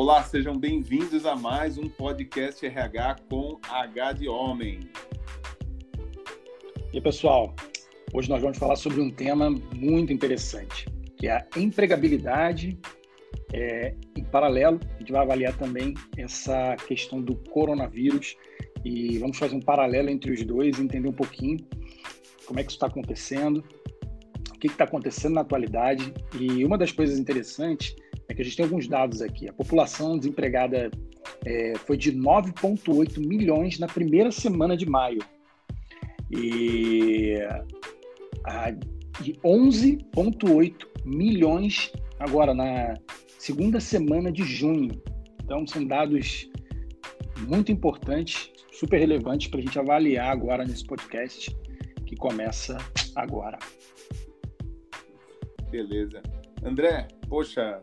Olá, sejam bem-vindos a mais um podcast RH com H de Homem. E pessoal, hoje nós vamos falar sobre um tema muito interessante, que é a empregabilidade. É, em paralelo, a gente vai avaliar também essa questão do coronavírus e vamos fazer um paralelo entre os dois, entender um pouquinho como é que isso está acontecendo, o que está acontecendo na atualidade. E uma das coisas interessantes é que a gente tem alguns dados aqui. A população desempregada é, foi de 9,8 milhões na primeira semana de maio e a, de 11,8 milhões agora na segunda semana de junho. Então, são dados muito importantes, super relevantes para a gente avaliar agora nesse podcast que começa agora. Beleza. André, poxa,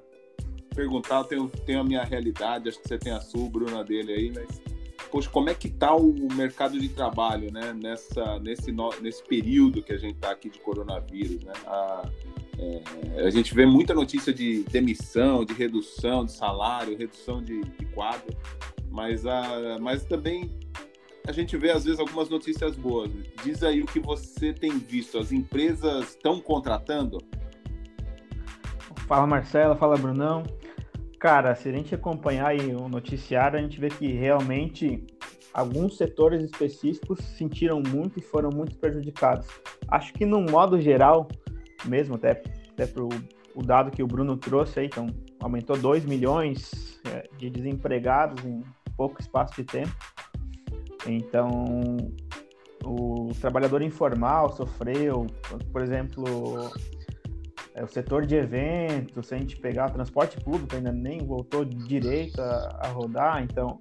perguntar, eu tenho, tenho a minha realidade, acho que você tem a sua, Bruna dele aí, mas poxa, como é que está o mercado de trabalho, né, nessa, nesse, nesse período que a gente está aqui de coronavírus, né? A, é, a gente vê muita notícia de demissão, de redução de salário, redução de, de quadro, mas, a, mas também a gente vê às vezes algumas notícias boas. Diz aí o que você tem visto. As empresas estão contratando? Fala Marcela, fala Brunão. Cara, se a gente acompanhar aí o noticiário, a gente vê que realmente alguns setores específicos sentiram muito e foram muito prejudicados. Acho que no modo geral, mesmo até, até pro o dado que o Bruno trouxe aí, então aumentou 2 milhões é, de desempregados em pouco espaço de tempo. Então, o trabalhador informal sofreu, por exemplo, é, o setor de eventos, se a gente pegar transporte público, ainda nem voltou direito a, a rodar, então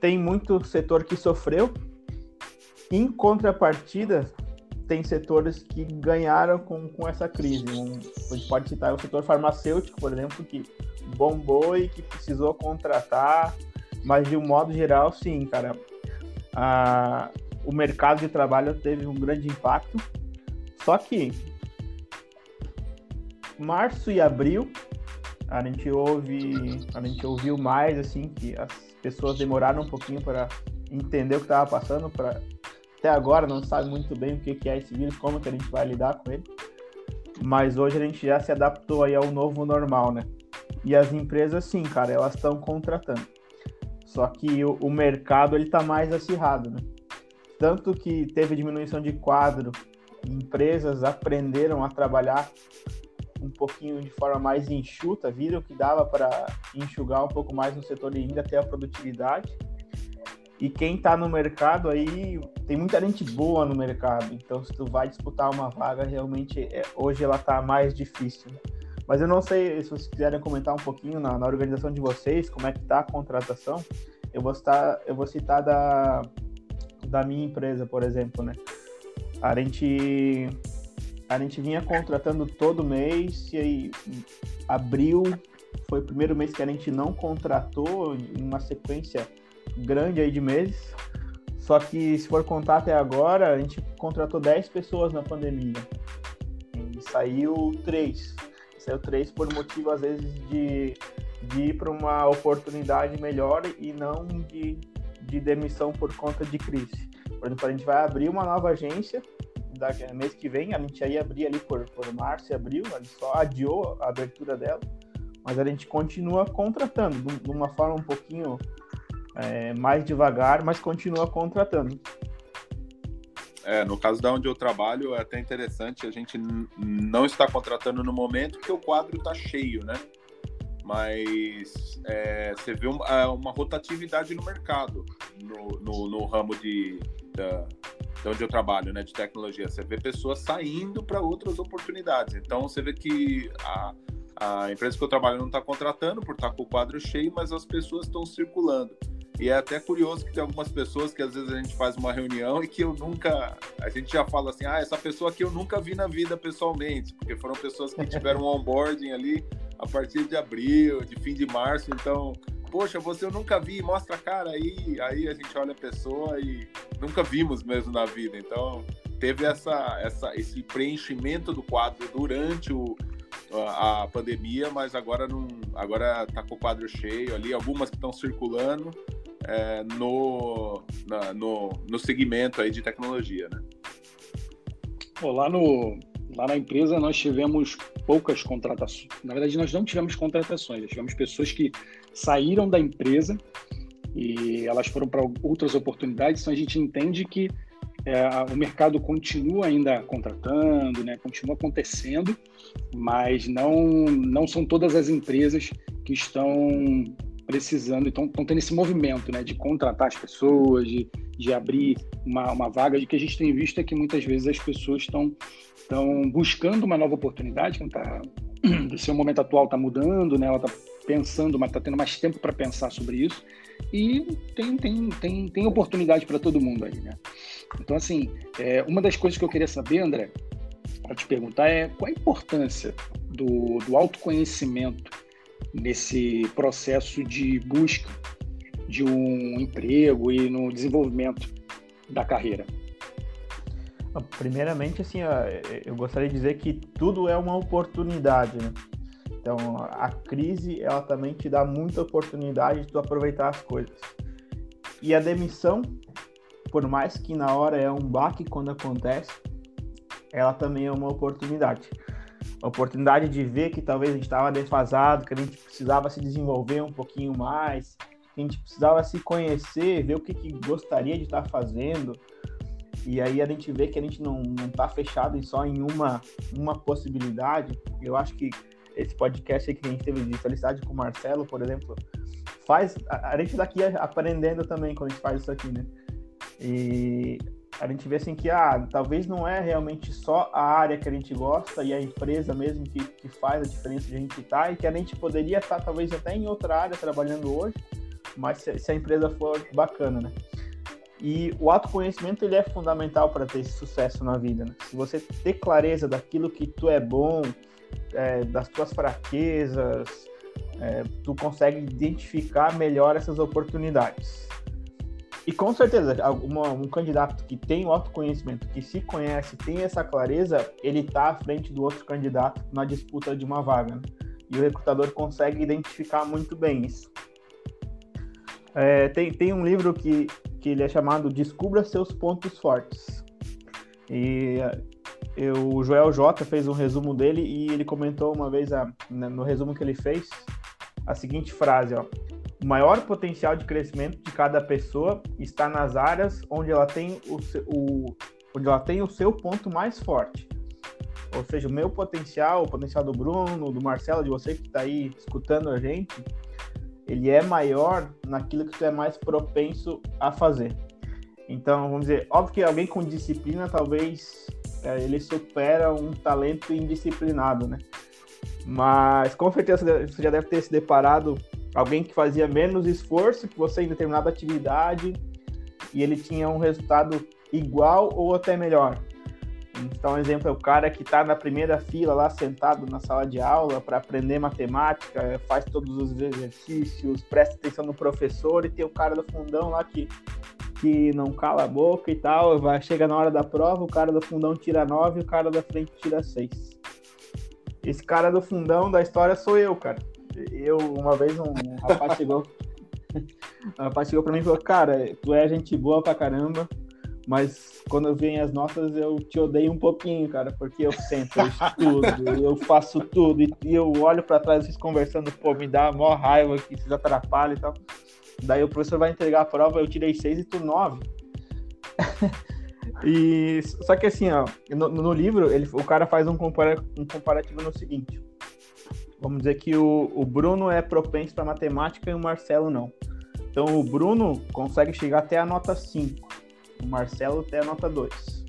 tem muito setor que sofreu. Em contrapartida, tem setores que ganharam com, com essa crise. Um, a gente pode citar o setor farmacêutico, por exemplo, que bombou e que precisou contratar, mas de um modo geral, sim, cara. A, o mercado de trabalho teve um grande impacto. Só que março e abril a gente ouve, a gente ouviu mais assim que as pessoas demoraram um pouquinho para entender o que estava passando, para até agora não sabe muito bem o que é esse vírus, como que a gente vai lidar com ele. Mas hoje a gente já se adaptou aí ao novo normal, né? E as empresas sim, cara, elas estão contratando. Só que o, o mercado ele tá mais acirrado, né? Tanto que teve diminuição de quadro, empresas aprenderam a trabalhar um pouquinho de forma mais enxuta, viram que dava para enxugar um pouco mais no setor e ainda ter a produtividade. E quem está no mercado aí, tem muita gente boa no mercado, então se tu vai disputar uma vaga, realmente é, hoje ela está mais difícil. Mas eu não sei se vocês quiserem comentar um pouquinho na, na organização de vocês, como é que está a contratação. Eu vou citar, eu vou citar da, da minha empresa, por exemplo, né? A gente a gente vinha contratando todo mês e aí abril foi o primeiro mês que a gente não contratou em uma sequência grande aí de meses. Só que se for contar até agora, a gente contratou 10 pessoas na pandemia. E saiu 3. Saiu 3 por motivo, às vezes, de, de ir para uma oportunidade melhor e não de, de demissão por conta de crise. Por exemplo, a gente vai abrir uma nova agência da mês que vem, a gente ia abrir ali por, por março e abril, a gente só adiou a abertura dela, mas a gente continua contratando de uma forma um pouquinho é, mais devagar, mas continua contratando. É, no caso da onde eu trabalho, é até interessante, a gente não está contratando no momento porque o quadro está cheio, né? Mas é, você vê uma, é, uma, rotatividade no mercado, no, no, no ramo de, da, de onde eu trabalho, né, de tecnologia. Você vê pessoas saindo para outras oportunidades. Então, você vê que a, a empresa que eu trabalho não está contratando por estar tá com o quadro cheio, mas as pessoas estão circulando. E é até curioso que tem algumas pessoas que às vezes a gente faz uma reunião e que eu nunca. A gente já fala assim, ah, essa pessoa que eu nunca vi na vida pessoalmente, porque foram pessoas que tiveram um onboarding ali a partir de abril, de fim de março, então poxa, você eu nunca vi, mostra a cara aí. Aí a gente olha a pessoa e nunca vimos mesmo na vida. Então, teve essa, essa, esse preenchimento do quadro durante o, a, a pandemia, mas agora não, agora está com o quadro cheio ali, algumas que estão circulando é, no, na, no, no segmento aí de tecnologia, né? Bom, lá, no, lá na empresa nós tivemos poucas contratações. Na verdade, nós não tivemos contratações, nós tivemos pessoas que saíram da empresa e elas foram para outras oportunidades, então a gente entende que é, o mercado continua ainda contratando, né, continua acontecendo, mas não, não são todas as empresas que estão precisando, estão, estão tendo esse movimento né, de contratar as pessoas, de, de abrir uma, uma vaga, de que a gente tem visto é que muitas vezes as pessoas estão, estão buscando uma nova oportunidade, que tá, o seu momento atual está mudando, né, ela está pensando, mas está tendo mais tempo para pensar sobre isso, e tem, tem, tem, tem oportunidade para todo mundo aí, né? Então, assim, é, uma das coisas que eu queria saber, André, para te perguntar é qual a importância do, do autoconhecimento nesse processo de busca de um emprego e no desenvolvimento da carreira? Primeiramente, assim, eu gostaria de dizer que tudo é uma oportunidade, né? Então, a crise, ela também te dá muita oportunidade de tu aproveitar as coisas. E a demissão, por mais que na hora é um baque quando acontece, ela também é uma oportunidade. A oportunidade de ver que talvez a gente estava defasado, que a gente precisava se desenvolver um pouquinho mais, que a gente precisava se conhecer, ver o que, que gostaria de estar tá fazendo. E aí a gente vê que a gente não está fechado só em uma, uma possibilidade. Eu acho que esse podcast que a gente teve de felicidade com o Marcelo, por exemplo, faz. A, a gente daqui aprendendo também quando a gente faz isso aqui, né? E a gente vê assim que ah, talvez não é realmente só a área que a gente gosta e a empresa mesmo que, que faz a diferença de a gente estar, tá, e que a gente poderia estar talvez até em outra área trabalhando hoje, mas se, se a empresa for bacana, né? E o autoconhecimento ele é fundamental para ter esse sucesso na vida. Né? Se você ter clareza daquilo que tu é bom, é, das tuas fraquezas, é, tu consegue identificar melhor essas oportunidades. E com certeza, uma, um candidato que tem o autoconhecimento, que se conhece, tem essa clareza, ele está à frente do outro candidato na disputa de uma vaga. Né? E o recrutador consegue identificar muito bem isso. É, tem, tem um livro que, que ele é chamado Descubra Seus Pontos Fortes. E eu, o Joel J fez um resumo dele e ele comentou uma vez a, no resumo que ele fez a seguinte frase, ó. O maior potencial de crescimento de cada pessoa está nas áreas onde ela tem o, o, onde ela tem o seu ponto mais forte. Ou seja, o meu potencial, o potencial do Bruno, do Marcelo, de você que está aí escutando a gente, ele é maior naquilo que tu é mais propenso a fazer. Então, vamos dizer, óbvio que alguém com disciplina talvez ele supera um talento indisciplinado, né? Mas com certeza você já deve ter se deparado alguém que fazia menos esforço que você em determinada atividade e ele tinha um resultado igual ou até melhor. Então, um exemplo é o cara que está na primeira fila lá sentado na sala de aula para aprender matemática, faz todos os exercícios, presta atenção no professor e tem o cara do fundão lá que que não cala a boca e tal, vai, chega na hora da prova, o cara do fundão tira 9 e o cara da frente tira 6. Esse cara do fundão da história sou eu, cara. Eu, uma vez, um rapaz chegou. um rapaz chegou pra mim e falou, cara, tu é gente boa pra caramba, mas quando vem as notas eu te odeio um pouquinho, cara, porque eu sento, eu estudo, eu faço tudo, e, eu olho para trás vocês conversando, pô, me dá maior raiva que vocês atrapalham e tal. Daí o professor vai entregar a prova, eu tirei seis e tu nove. e só que assim, ó, no, no, livro ele, o cara faz um, compara, um comparativo no seguinte. Vamos dizer que o, o Bruno é propenso para matemática e o Marcelo não. Então o Bruno consegue chegar até a nota 5, o Marcelo até a nota 2.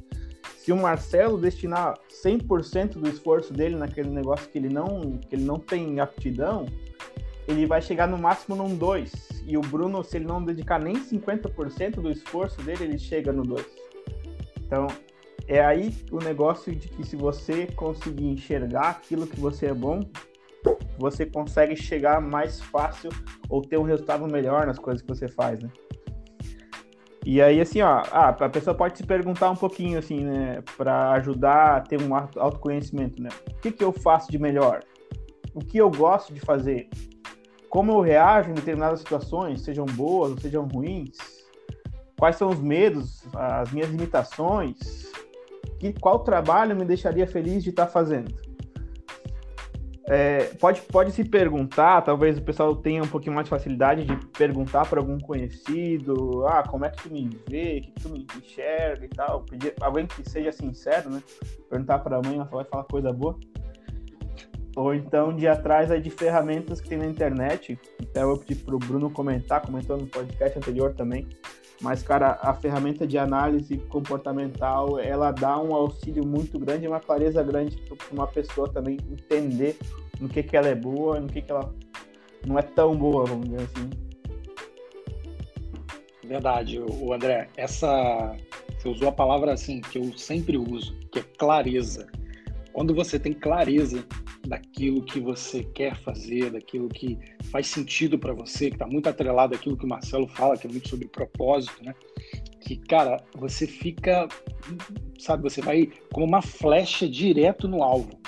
Se o Marcelo destinar 100% do esforço dele naquele negócio que ele não, que ele não tem aptidão, ele vai chegar no máximo num 2. E o Bruno, se ele não dedicar nem 50% do esforço dele, ele chega no 2. Então, é aí o negócio de que se você conseguir enxergar aquilo que você é bom, você consegue chegar mais fácil ou ter um resultado melhor nas coisas que você faz, né? E aí, assim, ó, ah, a pessoa pode se perguntar um pouquinho, assim, né, para ajudar a ter um autoconhecimento, né? O que, que eu faço de melhor? O que eu gosto de fazer? Como eu reajo em determinadas situações, sejam boas ou sejam ruins, quais são os medos, as minhas limitações, que, qual trabalho me deixaria feliz de estar fazendo. É, pode, pode se perguntar, talvez o pessoal tenha um pouquinho mais de facilidade de perguntar para algum conhecido, ah, como é que tu me vê, que, tu me enxerga e tal. Pedir, alguém que seja sincero, né? Perguntar para a mãe, ela vai falar coisa boa. Ou então de atrás aí de ferramentas que tem na internet. Até eu pedi para o Bruno comentar, comentou no podcast anterior também. Mas, cara, a ferramenta de análise comportamental, ela dá um auxílio muito grande, uma clareza grande para uma pessoa também entender no que, que ela é boa, no que, que ela não é tão boa, vamos dizer assim. Verdade, o André, essa você usou a palavra assim que eu sempre uso, que é clareza. Quando você tem clareza daquilo que você quer fazer, daquilo que faz sentido para você, que está muito atrelado àquilo que o Marcelo fala, que é muito sobre propósito, né? Que, cara, você fica, sabe, você vai como uma flecha direto no alvo.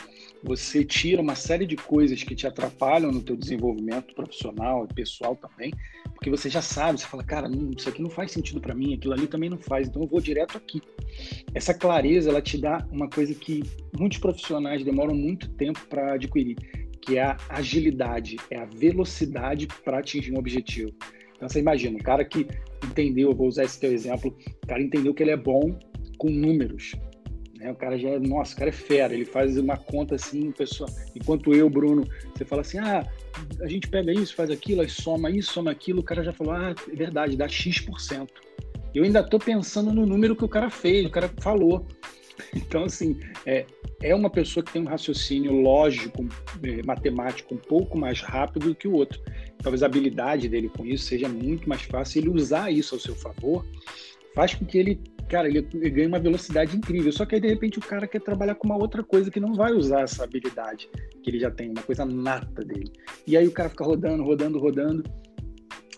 Você tira uma série de coisas que te atrapalham no teu desenvolvimento profissional e pessoal também, porque você já sabe, você fala, cara, não, isso aqui não faz sentido para mim, aquilo ali também não faz, então eu vou direto aqui. Essa clareza, ela te dá uma coisa que muitos profissionais demoram muito tempo para adquirir, que é a agilidade, é a velocidade para atingir um objetivo. Então você imagina, um cara que entendeu, eu vou usar esse teu exemplo, o cara entendeu que ele é bom com números. Né? O cara já é, nossa, o cara é fera, ele faz uma conta assim, pessoa, enquanto eu, Bruno, você fala assim, ah, a gente pega isso, faz aquilo, aí soma isso, soma aquilo, o cara já falou, ah, é verdade, dá X%. Eu ainda estou pensando no número que o cara fez, o cara falou. Então, assim, é, é uma pessoa que tem um raciocínio lógico, é, matemático um pouco mais rápido do que o outro. Talvez a habilidade dele com isso seja muito mais fácil. Ele usar isso ao seu favor faz com que ele, cara, ele, ele ganhe uma velocidade incrível. Só que aí, de repente, o cara quer trabalhar com uma outra coisa que não vai usar essa habilidade que ele já tem, uma coisa nata dele. E aí o cara fica rodando, rodando, rodando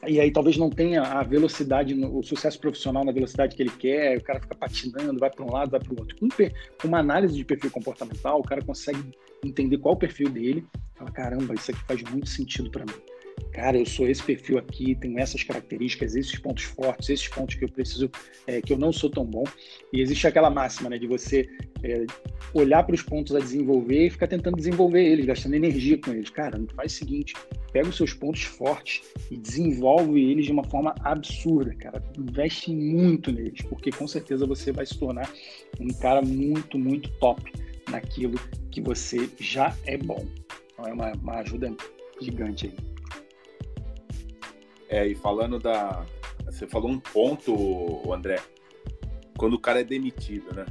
e aí talvez não tenha a velocidade, o sucesso profissional na velocidade que ele quer, o cara fica patinando, vai para um lado, vai para o outro. Com uma análise de perfil comportamental, o cara consegue entender qual o perfil dele, fala, caramba, isso aqui faz muito sentido para mim cara, eu sou esse perfil aqui, tenho essas características, esses pontos fortes, esses pontos que eu preciso, é, que eu não sou tão bom. E existe aquela máxima, né, de você é, olhar para os pontos a desenvolver e ficar tentando desenvolver eles, gastando energia com eles. Cara, faz o seguinte, pega os seus pontos fortes e desenvolve eles de uma forma absurda, cara. Investe muito neles, porque com certeza você vai se tornar um cara muito, muito top naquilo que você já é bom. Então é uma, uma ajuda gigante aí. É, e falando da. Você falou um ponto, André, quando o cara é demitido, né?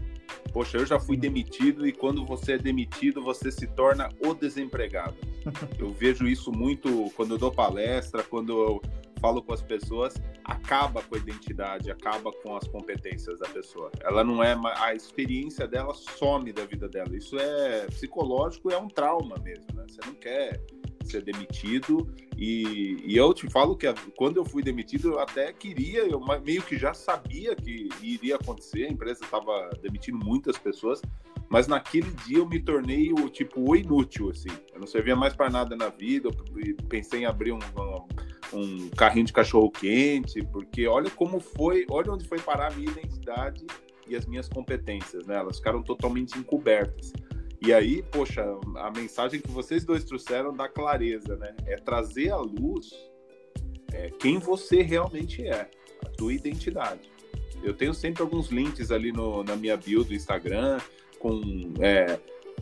Poxa, eu já fui demitido e quando você é demitido, você se torna o desempregado. Eu vejo isso muito quando eu dou palestra, quando eu falo com as pessoas, acaba com a identidade, acaba com as competências da pessoa. Ela não é a experiência dela some da vida dela. Isso é psicológico, é um trauma mesmo, né? Você não quer ser demitido. E, e, eu te falo que quando eu fui demitido, eu até queria, eu meio que já sabia que iria acontecer. A empresa estava demitindo muitas pessoas, mas naquele dia eu me tornei o tipo o inútil, assim. Eu não servia mais para nada na vida. Eu pensei em abrir um, um, um carrinho de cachorro quente, porque olha como foi, olha onde foi parar a minha identidade e as minhas competências, né? Elas ficaram totalmente encobertas. E aí, poxa, a mensagem que vocês dois trouxeram da clareza, né? É trazer à luz é, quem você realmente é, a tua identidade. Eu tenho sempre alguns links ali no, na minha bio do Instagram com é,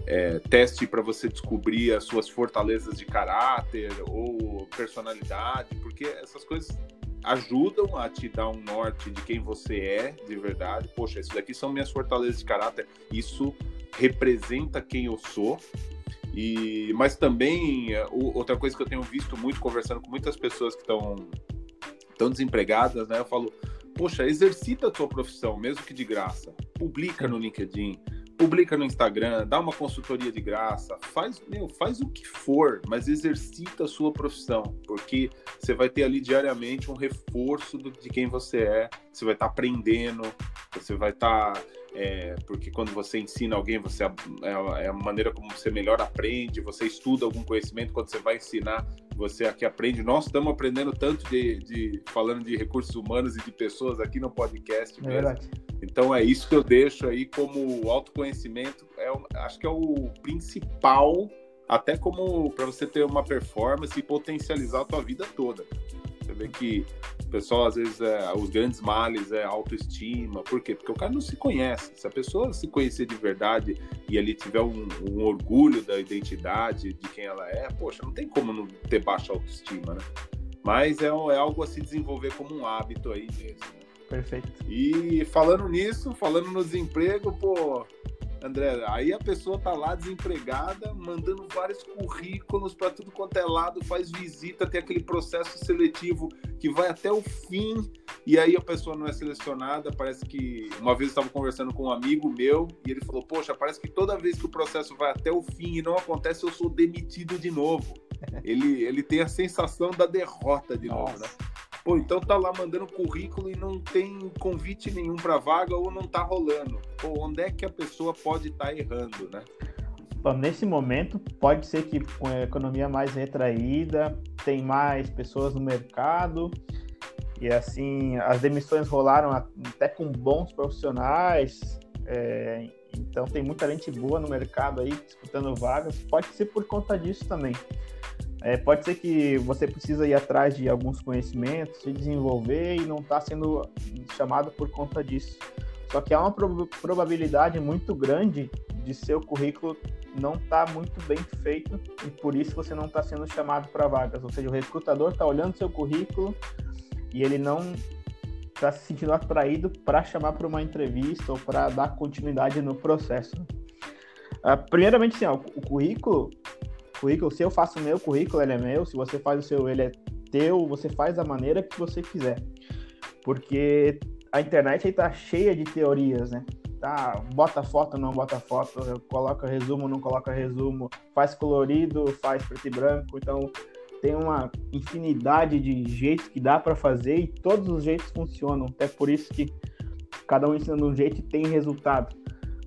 é, teste para você descobrir as suas fortalezas de caráter ou personalidade, porque essas coisas ajudam a te dar um norte de quem você é de verdade. Poxa, isso daqui são minhas fortalezas de caráter. Isso representa quem eu sou. E, mas também, é, outra coisa que eu tenho visto muito, conversando com muitas pessoas que estão tão desempregadas, né? Eu falo, poxa, exercita a tua profissão, mesmo que de graça. Publica no LinkedIn, publica no Instagram, dá uma consultoria de graça, faz, meu, faz o que for, mas exercita a sua profissão, porque você vai ter ali diariamente um reforço do, de quem você é, você vai estar tá aprendendo, você vai estar tá é, porque quando você ensina alguém, você é, é, a maneira como você melhor aprende, você estuda algum conhecimento, quando você vai ensinar, você aqui aprende. Nós estamos aprendendo tanto de, de, falando de recursos humanos e de pessoas aqui no podcast é. Então é isso que eu deixo aí como autoconhecimento. É, acho que é o principal, até como para você ter uma performance e potencializar a tua vida toda. Você vê que pessoal, às vezes, é, os grandes males é autoestima. Por quê? Porque o cara não se conhece. Se a pessoa se conhecer de verdade e ali tiver um, um orgulho da identidade de quem ela é, poxa, não tem como não ter baixa autoestima, né? Mas é, é algo a se desenvolver como um hábito aí mesmo. Perfeito. E falando nisso, falando no desemprego, pô, André, aí a pessoa tá lá desempregada, mandando vários currículos para tudo quanto é lado, faz visita, tem aquele processo seletivo que vai até o fim, e aí a pessoa não é selecionada. Parece que uma vez eu estava conversando com um amigo meu e ele falou: Poxa, parece que toda vez que o processo vai até o fim e não acontece, eu sou demitido de novo. ele, ele tem a sensação da derrota de Nossa. novo, né? Pô, então tá lá mandando currículo e não tem convite nenhum para vaga ou não tá rolando. Pô, onde é que a pessoa pode estar tá errando, né? Bom, nesse momento, pode ser que com a economia mais retraída, tem mais pessoas no mercado, e assim, as demissões rolaram até com bons profissionais, é, então tem muita gente boa no mercado aí disputando vagas, pode ser por conta disso também. É, pode ser que você precisa ir atrás de alguns conhecimentos, se desenvolver e não está sendo chamado por conta disso. Só que há uma probabilidade muito grande de seu currículo não estar tá muito bem feito e por isso você não está sendo chamado para vagas. Ou seja, o recrutador está olhando seu currículo e ele não está se sentindo atraído para chamar para uma entrevista ou para dar continuidade no processo. Uh, primeiramente, sim, ó, o currículo currículo, se eu faço o meu currículo, ele é meu, se você faz o seu, ele é teu, você faz da maneira que você quiser. Porque a internet aí tá cheia de teorias, né? Tá, bota foto, não bota foto, coloca resumo, não coloca resumo, faz colorido, faz preto e branco, então tem uma infinidade de jeitos que dá para fazer e todos os jeitos funcionam. É por isso que cada um ensina de um jeito e tem resultado.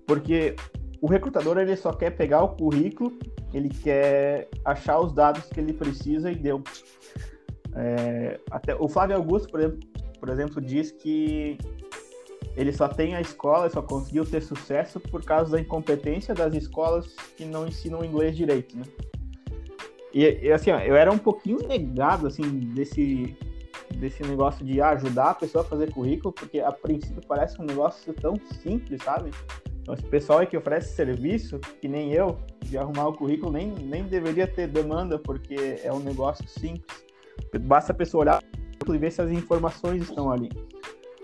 Porque o recrutador ele só quer pegar o currículo ele quer achar os dados que ele precisa e deu. É, até o Flávio Augusto, por exemplo, por exemplo, diz que ele só tem a escola, só conseguiu ter sucesso por causa da incompetência das escolas que não ensinam inglês direito, né? E, assim, ó, eu era um pouquinho negado assim desse desse negócio de ajudar a pessoa a fazer currículo, porque a princípio parece um negócio tão simples, sabe? Então, esse pessoal que oferece serviço, que nem eu, de arrumar o currículo, nem, nem deveria ter demanda, porque é um negócio simples. Basta a pessoa olhar e ver se as informações estão ali.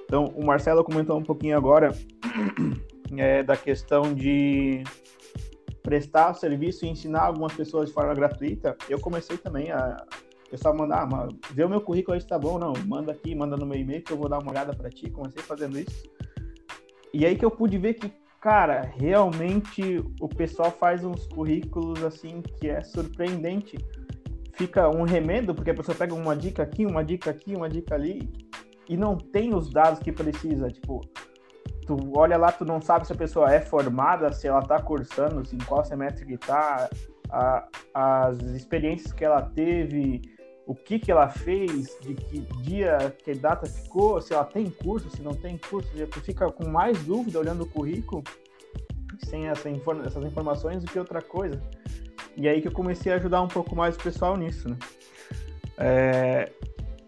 Então, o Marcelo comentou um pouquinho agora é, da questão de prestar o serviço e ensinar algumas pessoas de forma gratuita. Eu comecei também a pessoal mandar, ah, vê o meu currículo aí se tá bom, não, manda aqui, manda no meu e-mail que eu vou dar uma olhada para ti. Comecei fazendo isso. E aí que eu pude ver que Cara, realmente o pessoal faz uns currículos assim que é surpreendente. Fica um remendo, porque a pessoa pega uma dica aqui, uma dica aqui, uma dica ali, e não tem os dados que precisa. Tipo, tu olha lá, tu não sabe se a pessoa é formada, se ela tá cursando, em qual semestre que tá, a, as experiências que ela teve, o que, que ela fez, de que dia, que data ficou, se ela tem curso, se não tem curso, fica com mais dúvida olhando o currículo sem essa essas informações do que outra coisa. E aí que eu comecei a ajudar um pouco mais o pessoal nisso, né? É...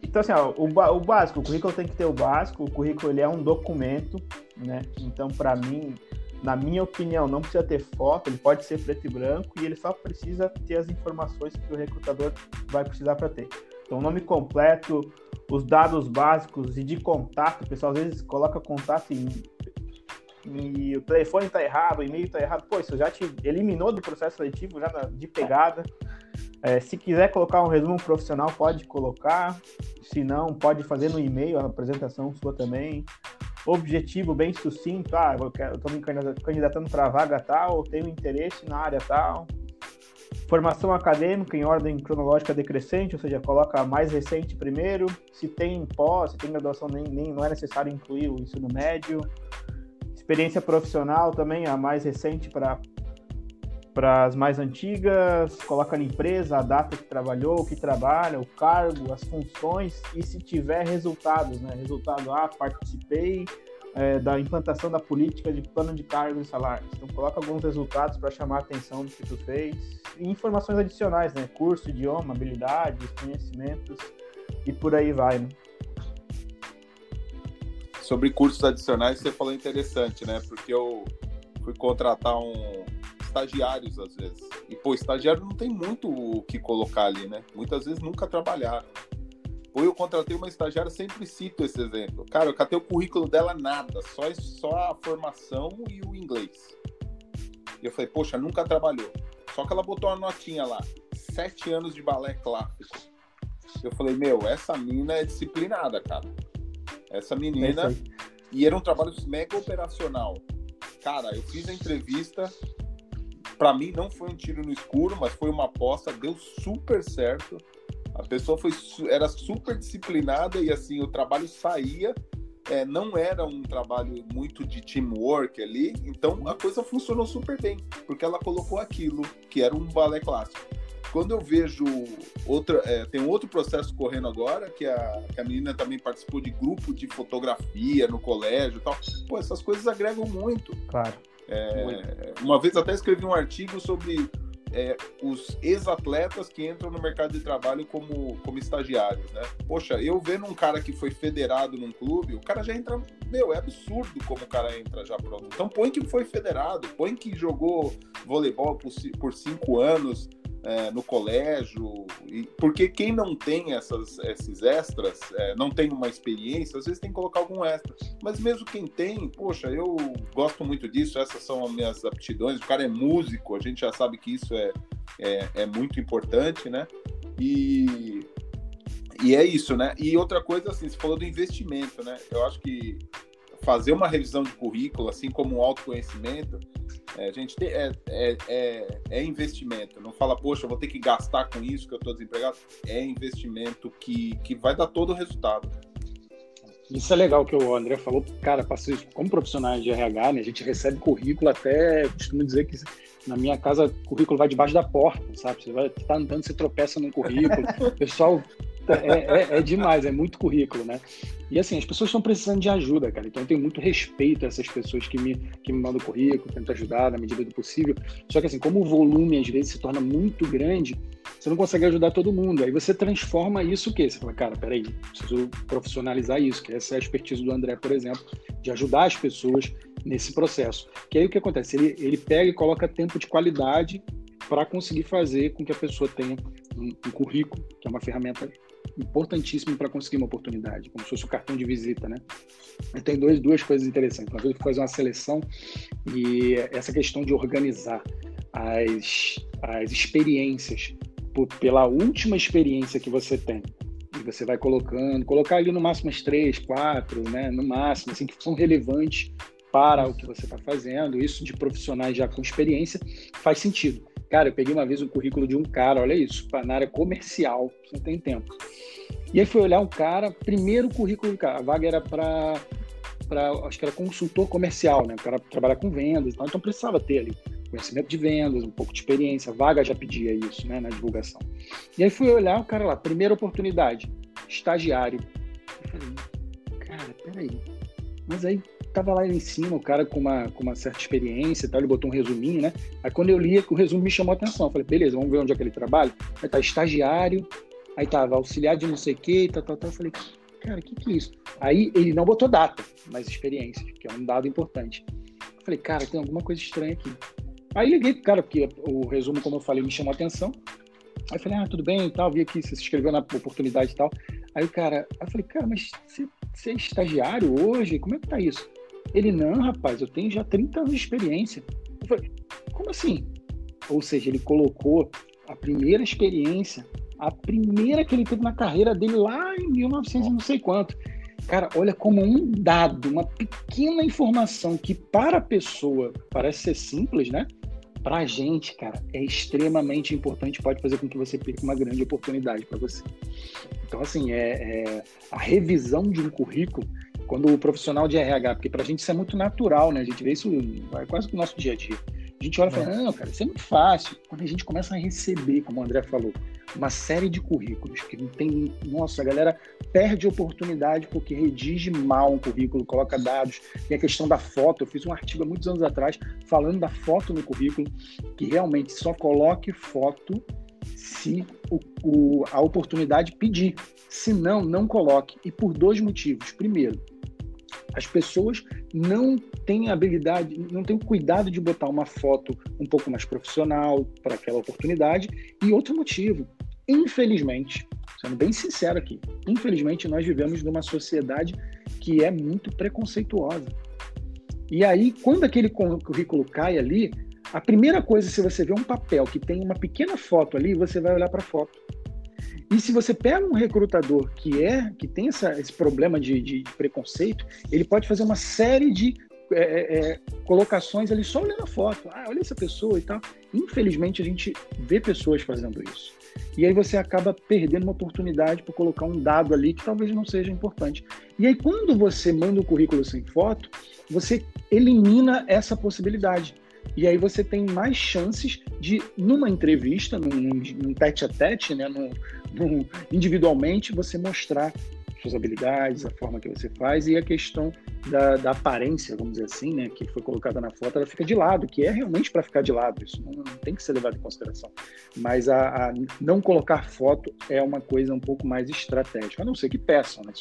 Então, assim, ó, o, o, básico, o currículo tem que ter o básico, o currículo ele é um documento, né? Então, para mim, na minha opinião, não precisa ter foto, ele pode ser preto e branco e ele só precisa ter as informações que o recrutador vai precisar para ter. Então, nome completo, os dados básicos e de contato, o pessoal às vezes coloca contato e, e o telefone está errado, o e-mail está errado. Pô, isso já te eliminou do processo seletivo, já de pegada. É, se quiser colocar um resumo profissional, pode colocar. Se não, pode fazer no e-mail a apresentação sua também objetivo bem sucinto, ah, eu estou me candidatando para a vaga tal, tenho interesse na área tal. Formação acadêmica em ordem cronológica decrescente, ou seja, coloca a mais recente primeiro. Se tem pós, se tem graduação, nem, nem não é necessário incluir o ensino médio. Experiência profissional também, a mais recente para para as mais antigas, coloca na empresa a data que trabalhou, que trabalha, o cargo, as funções e se tiver resultados, né? Resultado A, ah, participei é, da implantação da política de plano de cargos e salários. Então coloca alguns resultados para chamar a atenção do que tu fez e informações adicionais, né? Curso, idioma, habilidades, conhecimentos e por aí vai, né? Sobre cursos adicionais, você falou interessante, né? Porque eu fui contratar um estagiários às vezes. E, pô, estagiário não tem muito o que colocar ali, né? Muitas vezes nunca trabalharam. Ou eu contratei uma estagiária, sempre cito esse exemplo. Cara, eu catei o currículo dela nada, só, só a formação e o inglês. E eu falei, poxa, nunca trabalhou. Só que ela botou uma notinha lá, sete anos de balé clássico. Eu falei, meu, essa menina é disciplinada, cara. Essa menina. É e era um trabalho mega operacional. Cara, eu fiz a entrevista, para mim não foi um tiro no escuro, mas foi uma aposta, deu super certo. A pessoa foi, era super disciplinada e assim o trabalho saía. É, não era um trabalho muito de teamwork ali, então a coisa funcionou super bem, porque ela colocou aquilo que era um balé clássico. Quando eu vejo outra, é, tem outro processo correndo agora, que a, que a menina também participou de grupo de fotografia no colégio e tal. Pô, essas coisas agregam muito. Claro. É, uma vez até escrevi um artigo sobre é, os ex-atletas que entram no mercado de trabalho como, como estagiários, né? Poxa, eu vendo um cara que foi federado num clube, o cara já entra. Meu, é absurdo como o cara entra já pronto. Então põe que foi federado, põe que jogou voleibol por, por cinco anos, é, no colégio, e, porque quem não tem essas, esses extras, é, não tem uma experiência, às vezes tem que colocar algum extra. Mas mesmo quem tem, poxa, eu gosto muito disso, essas são as minhas aptidões. O cara é músico, a gente já sabe que isso é, é, é muito importante, né? E, e é isso, né? E outra coisa, assim, você falou do investimento, né? Eu acho que fazer uma revisão de currículo, assim como um autoconhecimento, é, a gente tem, é, é, é, é, investimento. Não fala, poxa, eu vou ter que gastar com isso que eu estou desempregado. É investimento que, que vai dar todo o resultado. Isso é legal que o André falou. Cara, passei como profissionais de RH, né, a gente recebe currículo até, costumo dizer que na minha casa o currículo vai debaixo da porta, sabe? Você vai tá andando, você tropeça num currículo, o pessoal é, é, é, demais, é muito currículo, né? E assim, as pessoas estão precisando de ajuda, cara. Então eu tenho muito respeito a essas pessoas que me, que me mandam currículo, tentam ajudar na medida do possível. Só que assim, como o volume às vezes se torna muito grande, você não consegue ajudar todo mundo. Aí você transforma isso o quê? Você fala, cara, peraí, preciso profissionalizar isso, que essa é a expertise do André, por exemplo, de ajudar as pessoas nesse processo. Que aí o que acontece? Ele, ele pega e coloca tempo de qualidade para conseguir fazer com que a pessoa tenha um, um currículo, que é uma ferramenta importantíssimo para conseguir uma oportunidade, como se fosse o cartão de visita, né? Tem dois, duas coisas interessantes. Uma vez eu fui fazer uma seleção e essa questão de organizar as, as experiências por, pela última experiência que você tem. E você vai colocando, colocar ali no máximo as três, quatro, né? No máximo, assim, que são relevantes para o que você está fazendo. Isso de profissionais já com experiência faz sentido. Cara, eu peguei uma vez o currículo de um cara, olha isso, na área comercial, não tem tempo. E aí fui olhar um cara, primeiro currículo do cara, a vaga era para acho que era consultor comercial, né? O cara trabalhar com vendas, então, então precisava ter ali conhecimento de vendas, um pouco de experiência, a vaga já pedia isso, né, na divulgação. E aí fui olhar o cara lá, primeira oportunidade, estagiário. Eu falei, cara, peraí, mas aí tava lá em cima, o cara com uma, com uma certa experiência e tal, ele botou um resuminho, né? Aí quando eu li, o resumo me chamou a atenção. Eu falei, beleza, vamos ver onde é que ele trabalha. Aí tá estagiário, aí tava auxiliar de não sei o que, tal, tal, tal. Eu falei, cara, o que que é isso? Aí ele não botou data, mas experiência, que é um dado importante. Eu falei, cara, tem alguma coisa estranha aqui. Aí liguei pro cara, porque o resumo, como eu falei, me chamou a atenção. Aí falei, ah, tudo bem e tal, vi aqui, você se inscreveu na oportunidade e tal. Aí o cara, aí eu falei, cara, mas você, você é estagiário hoje? Como é que tá isso? Ele, não, rapaz, eu tenho já 30 anos de experiência. Eu falei, como assim? Ou seja, ele colocou a primeira experiência, a primeira que ele teve na carreira dele lá em 1900 não sei quanto. Cara, olha como um dado, uma pequena informação que para a pessoa parece ser simples, né? Para a gente, cara, é extremamente importante, pode fazer com que você perca uma grande oportunidade para você. Então, assim, é, é, a revisão de um currículo quando o profissional de RH, porque para a gente isso é muito natural, né? A gente vê isso quase no nosso dia a dia. A gente olha e fala, é. não, cara, isso é muito fácil. Quando a gente começa a receber, como o André falou, uma série de currículos que não tem. Nossa, a galera perde oportunidade porque redige mal um currículo, coloca dados. E a questão da foto, eu fiz um artigo há muitos anos atrás falando da foto no currículo, que realmente só coloque foto se o, o, a oportunidade pedir. Se não, não coloque. E por dois motivos. Primeiro, as pessoas não têm habilidade, não têm o cuidado de botar uma foto um pouco mais profissional para aquela oportunidade. E outro motivo, infelizmente, sendo bem sincero aqui, infelizmente nós vivemos numa sociedade que é muito preconceituosa. E aí, quando aquele currículo cai ali, a primeira coisa, se você vê um papel que tem uma pequena foto ali, você vai olhar para a foto. E se você pega um recrutador que é que tem essa, esse problema de, de, preconceito, ele pode fazer uma série de é, é, é, colocações ali só olhando a foto. Ah, olha essa pessoa e tal. Infelizmente, a gente vê pessoas fazendo isso. E aí você acaba perdendo uma oportunidade por colocar um dado ali que talvez não seja importante. E aí, quando você manda o currículo sem foto, você elimina essa possibilidade. E aí você tem mais chances de, numa entrevista, num, num tete a tete, né, num, num, individualmente, você mostrar suas habilidades, a forma que você faz e a questão da, da, aparência, vamos dizer assim, né, que foi colocada na foto, ela fica de lado, que é realmente para ficar de lado, isso não, não, tem que ser levado em consideração. Mas a, a, não colocar foto é uma coisa um pouco mais estratégica, a não ser que peçam, né,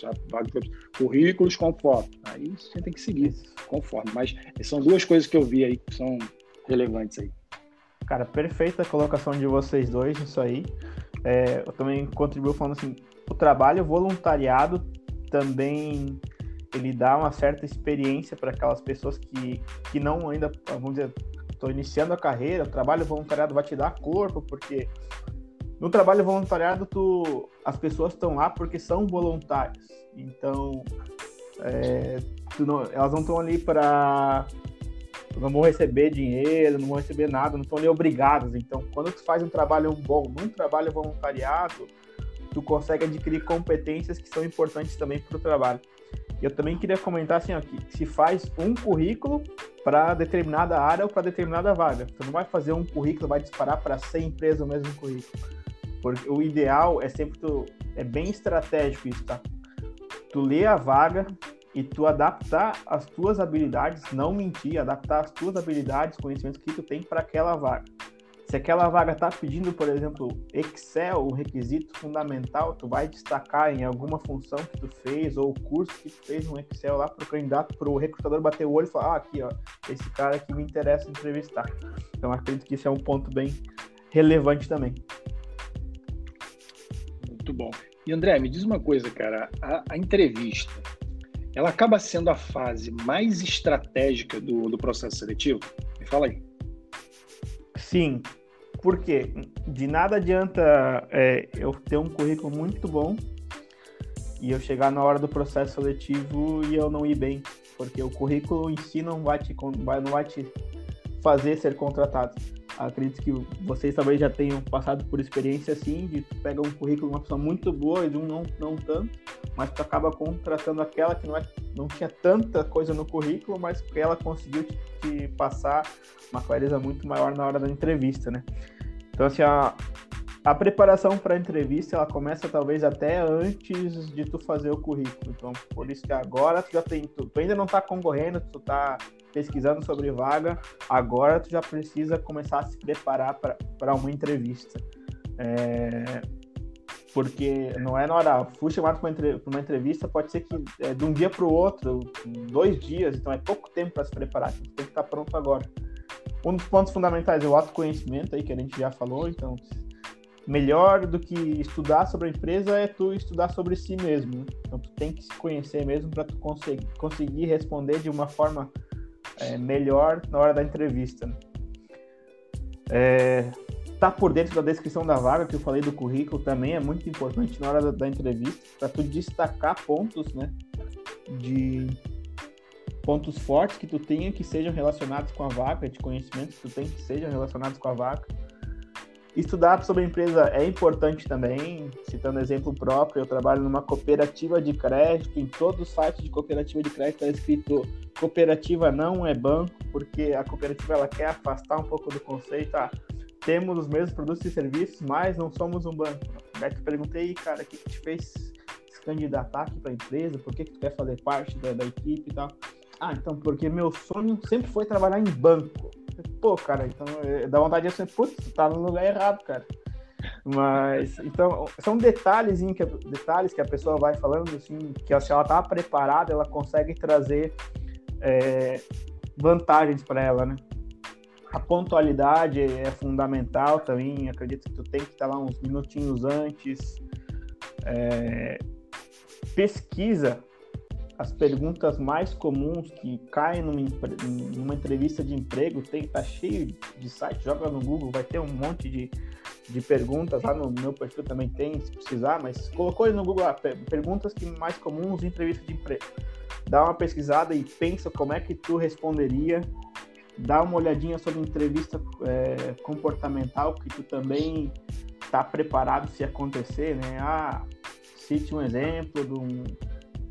currículos com foto, aí você tem que seguir conforme. Mas são duas coisas que eu vi aí que são relevantes aí. Cara, perfeita a colocação de vocês dois nisso aí. É, eu também contribuo falando assim, o trabalho voluntariado também ele dá uma certa experiência para aquelas pessoas que, que não ainda, vamos dizer, estou iniciando a carreira, o trabalho voluntariado vai te dar corpo, porque no trabalho voluntariado tu, as pessoas estão lá porque são voluntários. Então, é, não, elas não estão ali para não vão receber dinheiro, não vão receber nada, não estão ali obrigadas. Então, quando tu faz um trabalho bom, num trabalho voluntariado, tu consegue adquirir competências que são importantes também para o trabalho. Eu também queria comentar assim, ó, que se faz um currículo para determinada área ou para determinada vaga. Tu não vai fazer um currículo, vai disparar para 100 empresas o mesmo currículo. Porque o ideal é sempre tu, é bem estratégico isso, tá? Tu lê a vaga, e tu adaptar as tuas habilidades, não mentir, adaptar as tuas habilidades, conhecimentos que tu tem para aquela vaga. Se aquela vaga está pedindo, por exemplo, Excel, o requisito fundamental, tu vai destacar em alguma função que tu fez ou curso que tu fez no Excel lá para o candidato, para o recrutador bater o olho e falar, ah, aqui, ó, esse cara que me interessa entrevistar. Então acredito que isso é um ponto bem relevante também. Muito bom. E André, me diz uma coisa, cara, a, a entrevista, ela acaba sendo a fase mais estratégica do, do processo seletivo? Me fala aí. Sim, porque de nada adianta é, eu ter um currículo muito bom e eu chegar na hora do processo seletivo e eu não ir bem, porque o currículo em si não vai te, não vai te fazer ser contratado. Acredito que vocês talvez já tenham passado por experiência assim, de pega um currículo de uma pessoa muito boa e de um não, não tanto, mas tu acaba contratando aquela que não, é, não tinha tanta coisa no currículo, mas que ela conseguiu te, passar uma clareza muito maior na hora da entrevista, né? Então, assim, a, a preparação para a entrevista, ela começa talvez até antes de tu fazer o currículo. Então, por isso que agora tu já tem, tu, tu ainda não está concorrendo, tu está pesquisando sobre vaga, agora tu já precisa começar a se preparar para uma entrevista. É, porque não é na hora, fui chamado para uma, uma, entrevista, pode ser que é, de um dia para o outro, dois dias, então é pouco tempo para se preparar, então tem que estar pronto agora. Um dos pontos fundamentais é o autoconhecimento aí, que a gente já falou, então melhor do que estudar sobre a empresa é tu estudar sobre si mesmo. Né? Então tu tem que se conhecer mesmo para tu conseguir, conseguir responder de uma forma é, melhor na hora da entrevista. Né? É, tá por dentro da descrição da vaga, que eu falei do currículo, também é muito importante na hora da, da entrevista, para tu destacar pontos, né, de pontos fortes que tu tenha que sejam relacionados com a vaga, de conhecimentos que tu tem que sejam relacionados com a vaga. Estudar sobre a empresa é importante também, citando exemplo próprio, eu trabalho numa cooperativa de crédito, em todo site de cooperativa de crédito está escrito cooperativa não é banco, porque a cooperativa ela quer afastar um pouco do conceito, ah, temos os mesmos produtos e serviços, mas não somos um banco. Daí tu perguntei, cara, o que, que te fez se candidatar aqui para a empresa, por que, que tu quer fazer parte da, da equipe e tal? Ah, então, porque meu sonho sempre foi trabalhar em banco. Pô, cara, então é, dá vontade de ser, putz, tá no lugar errado, cara. Mas, então, são detalhes que, detalhes que a pessoa vai falando, assim, que se ela tá preparada, ela consegue trazer é, vantagens para ela, né? A pontualidade é fundamental também, acredito que tu tem que estar lá uns minutinhos antes. É, pesquisa as perguntas mais comuns que caem numa, numa entrevista de emprego, tem tá cheio de site, joga no Google, vai ter um monte de, de perguntas, lá no meu perfil também tem, se precisar, mas colocou aí no Google perguntas que mais comuns em entrevista de emprego. Dá uma pesquisada e pensa como é que tu responderia, dá uma olhadinha sobre entrevista é, comportamental, que tu também tá preparado se acontecer, né? Ah, cite um exemplo de um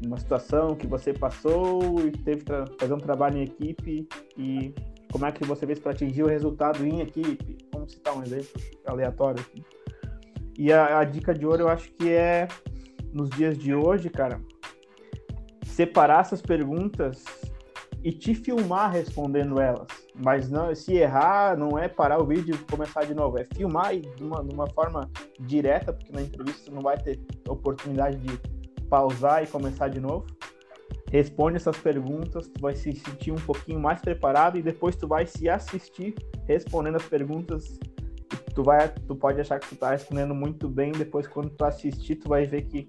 uma situação que você passou e teve que fazer um trabalho em equipe e como é que você fez para atingir o resultado em equipe? Vamos citar um exemplo aleatório aqui. E a, a, dica de ouro eu acho que é nos dias de hoje, cara, separar essas perguntas e te filmar respondendo elas. Mas não, se errar, não é parar o vídeo e começar de novo, é filmar de uma, de uma forma direta, porque na entrevista você não vai ter oportunidade de pausar e começar de novo. Responde essas perguntas, tu vai se sentir um pouquinho mais preparado e depois tu vai se assistir respondendo as perguntas. Tu vai, tu pode achar que tu tá respondendo muito bem, depois quando tu assistir, tu vai ver que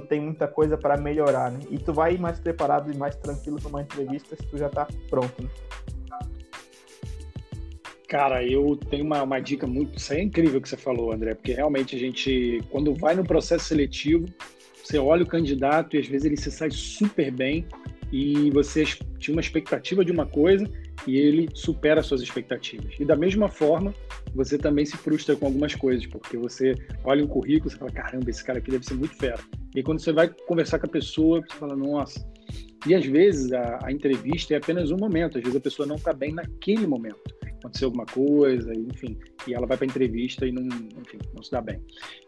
tu tem muita coisa para melhorar, né? E tu vai mais preparado e mais tranquilo para uma entrevista se tu já tá pronto, né? Cara, eu tenho uma, uma dica muito. Isso é incrível que você falou, André, porque realmente a gente, quando vai no processo seletivo, você olha o candidato e às vezes ele se sai super bem e você tinha uma expectativa de uma coisa e ele supera as suas expectativas. E da mesma forma, você também se frustra com algumas coisas, porque você olha um currículo e fala, caramba, esse cara aqui deve ser muito fera. E quando você vai conversar com a pessoa, você fala, nossa. E às vezes a, a entrevista é apenas um momento, às vezes a pessoa não está bem naquele momento aconteceu alguma coisa, enfim, e ela vai para entrevista e não, enfim, não se dá bem.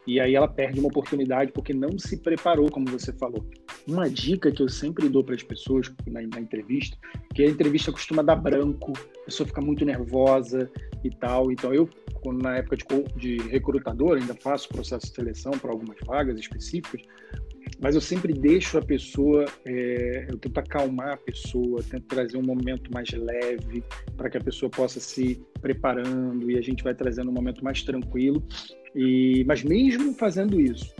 E aí ela perde uma oportunidade porque não se preparou, como você falou. Uma dica que eu sempre dou para as pessoas na, na, entrevista, que a entrevista costuma dar branco, a pessoa fica muito nervosa e tal. Então eu, na época de, de recrutador, ainda faço processo de seleção para algumas vagas específicas, mas eu sempre deixo a pessoa, é, eu tento acalmar a pessoa, tento trazer um momento mais leve para que a pessoa possa se preparando e a gente vai trazendo um momento mais tranquilo. E, mas mesmo fazendo isso,